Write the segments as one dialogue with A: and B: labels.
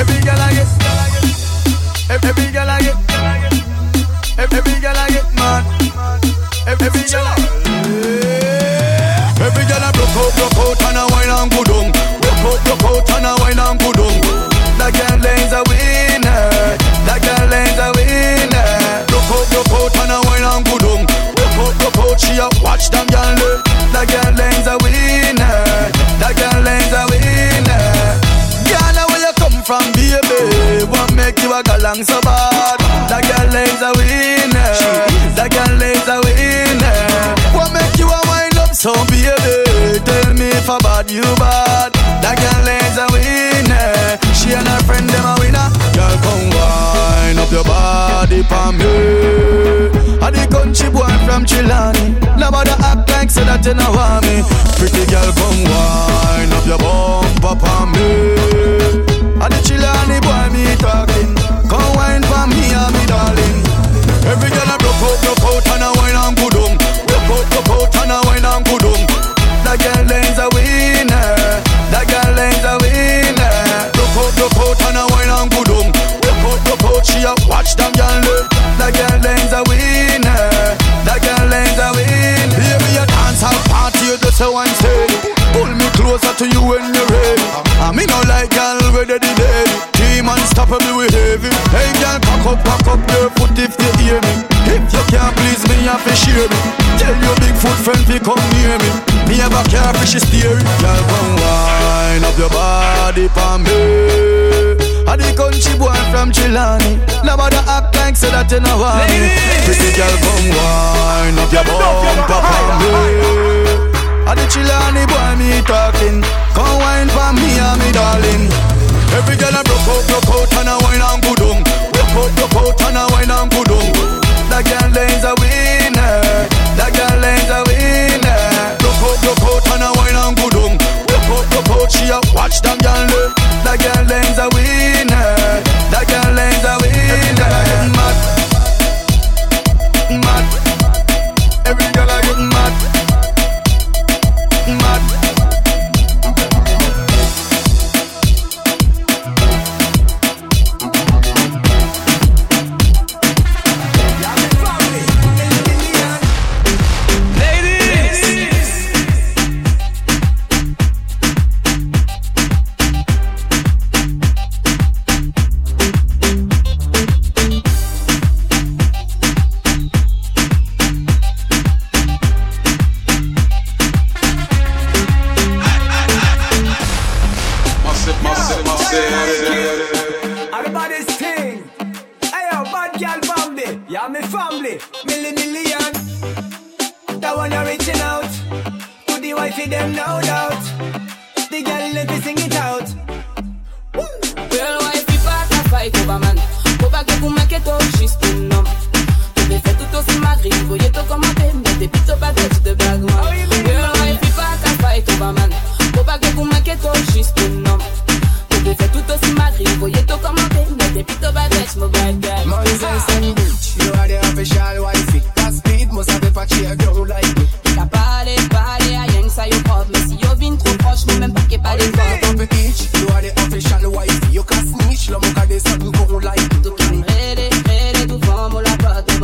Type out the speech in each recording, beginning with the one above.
A: Every girl I get, every girl I get, every girl I get mad. Every girl I Every a so bad? That girl is a winner. That girl is a winner. What make you a wind up so, baby? Tell me if I bad, you bad. That girl is a winner. She and her friend them a winner. Girl, come wind up your body for me. I the country boy from Chilani. Nobody act like say that you know want me. Pretty girl, come wind up your bumper for me. I the Chilani boy me talking. For me, and me darling. Every girl I broke out, broke out, and a wine and good on. Broke out, broke out, and a wine and good on. That girl is Unstoppable with heavy. Hey, girl, cock up, cock up your foot if you hear me. If you can't please me, you have to share me. Tell your big foot friend to come near me. Me have a car for she steering. Girl, come wine up your body for me. I the country boy from Chilani. Nobody act like say that you know want me. Pretty girl, come wine up your bumper for me. I the Chilani boy me talking. Come wine for me and me darling. Every girl I broke out, broke out and a wine and good on. Broke out, broke out and a wine
B: massive, massive.
C: Everybody's thing. Hey yo, bad girl family. Yeah, me family. Milli million. That one you're reaching out. To the wifey them no doubt. The girl let me sing it out.
D: Girl, wife, pas ta fight over man. Faut pas que vous m'inquiétez, juste non. Tu me fais tout aussi magri, voyez tout commenter,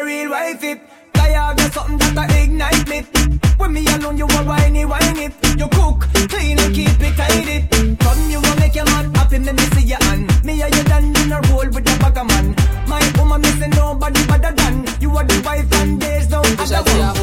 E: a
C: real wifey. Tired of something that a ignite me. When me alone, you a whiny whiny. You cook, clean and keep it tidy. Come you will make your man happy, me me see your hand. Me and you done in a roll with the bag of man. My woman missing nobody better than you are the wife and there's no other one.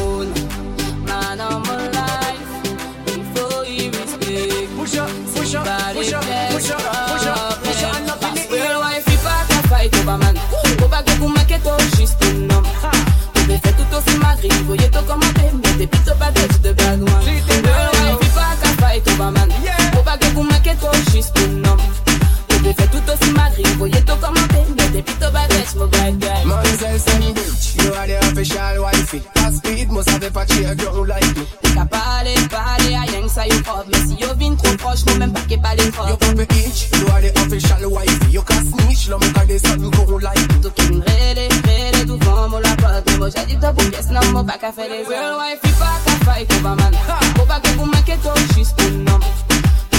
E: Have pas cheer ground like me.
D: T'es qu'à parler, parler, à rien que ça you fuck. Mais si yo vin trop proche, nous même pas qu'est pas les
E: You
D: fuck.
E: pop it each, you are the official wifey. You can snitch, l'homme car des something ground like me.
D: Tout qui me rêle, rêle, tout vent, mon la pote. Mais moi j'ai dit top ou pièce, non, moi pas qu'à faire les Real wife, il pas qu'à fight over man. Faut pas que vous manquez toi, juste un homme.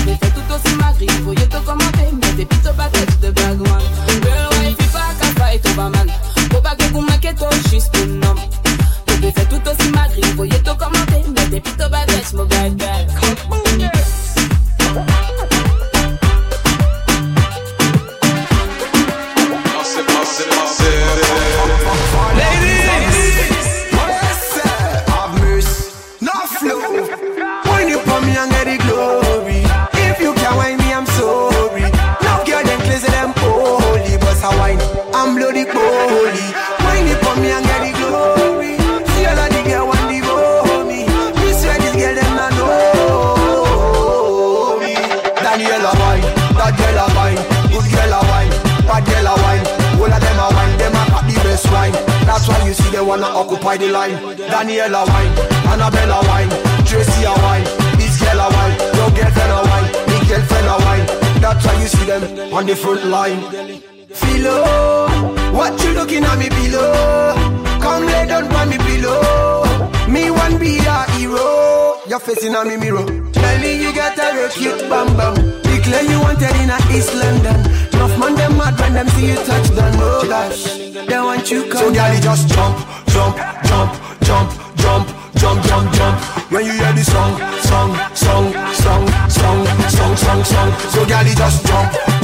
D: Vous fait tout aussi ma grille, voyez tout commenter. Mais des pito pas tête de blague one. Real wife, il pas qu'à fight over man. Faut pas que vous manquez toi, juste un homme. Vous fait tout aussi ma grille, voyez tout commenter. Mais des pito pas tête, mon bad
F: wanna occupy the line. Daniela wine, Annabella wine, Tracy a wine, this girl a wine, your girlfriend a wine, me girlfriend a wine. That's why you see them on the front line. Philo, what you looking at me below? Come lay down on me pillow. Me one be a hero. You're facing on me mirror. Tell me you got a real cute bam bam. Declare you wanted in a East London. Enough man them mad when them see you touch down. Oh gosh, they want you come. So you just jump, jump, jump, jump, jump, jump, jump, jump. When you hear the song, song, song, song, song, song, song, song. So you just jump,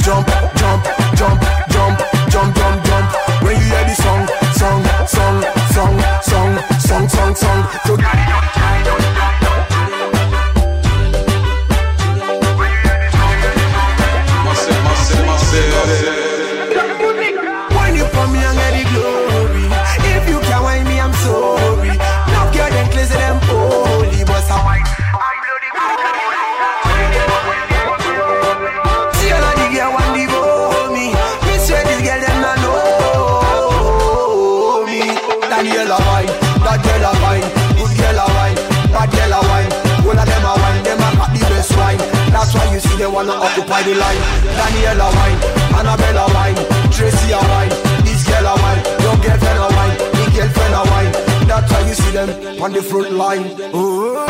F: see wanna occupy the line. Daniela wine, Annabella wine Tracy a wine, this girl a wine Your girlfriend a wine, me girlfriend a wine. That's why you see them on the front line. Ooh,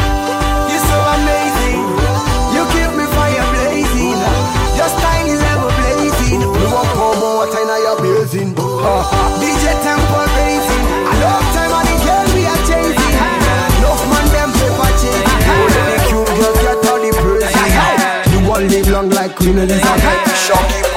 F: like Queen Pandis and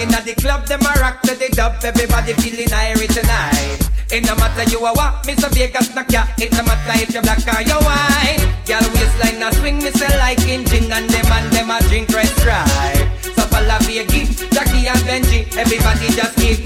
G: everybody in the club, them a rock to the dub, everybody feeling irie tonight. It no matter you a what, Mr. Vegas knock ya. It no matter if you black or you white. Girl waistline a swing, me say like engine, and them and them a drink red stripe. So follow Vegas, Jackie and Benji, everybody just give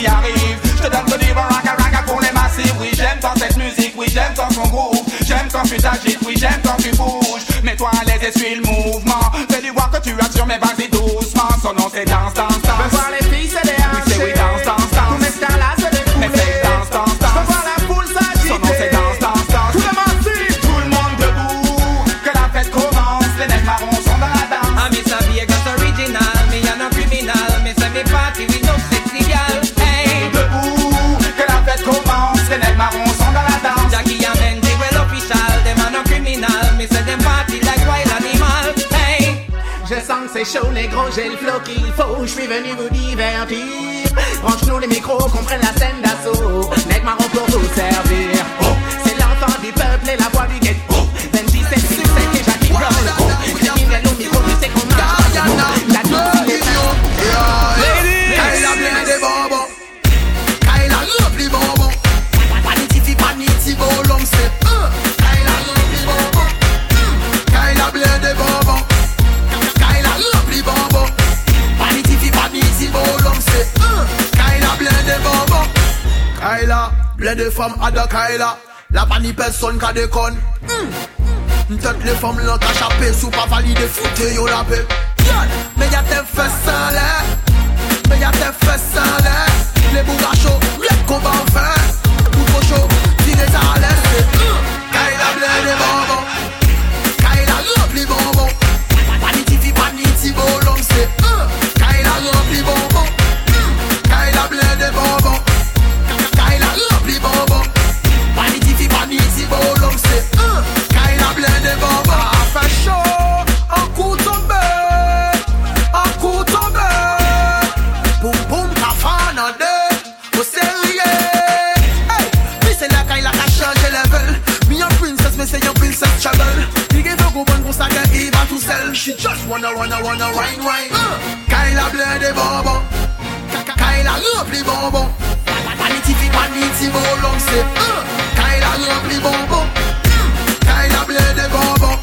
H: qui arrive. Je te donne ce livre raga raga pour les massifs. Oui, j'aime quand cette musique, oui, j'aime quand son groove. J'aime quand tu t'agites, oui, j'aime quand tu bouges. Mets-toi à l'aise et suis le mouvement.
E: Les
H: chaud, les
I: gros, j'ai le flow qu'il faut. Je suis venu vous divertir. Branche-nous les micros, qu'on prenne la scène d'assaut. Nec marron pour vous servir. de fam a de ka e la
E: La pa ni person ka de kon Mtet le fam lan ka chape Sou pa valide foute yo la pe Me ya te fes an le Me ya te fes an le and she just wanna wanna wanna wine wine. Uh. Kyla the bobo, Kyla lovely bobo. Paniti fi paniti bo long step. Uh. Kyla lovely bobo, Kyla the
J: bobo.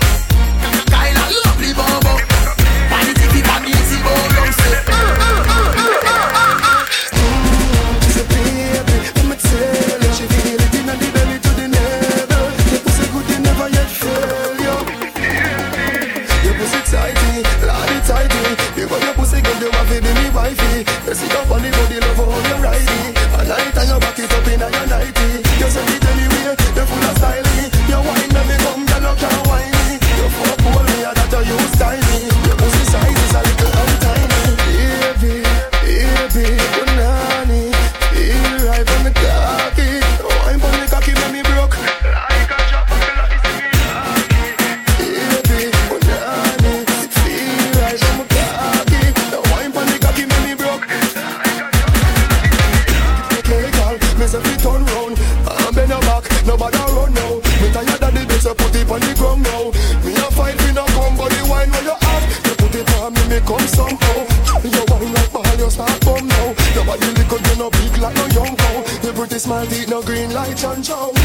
J: This man take no green light and show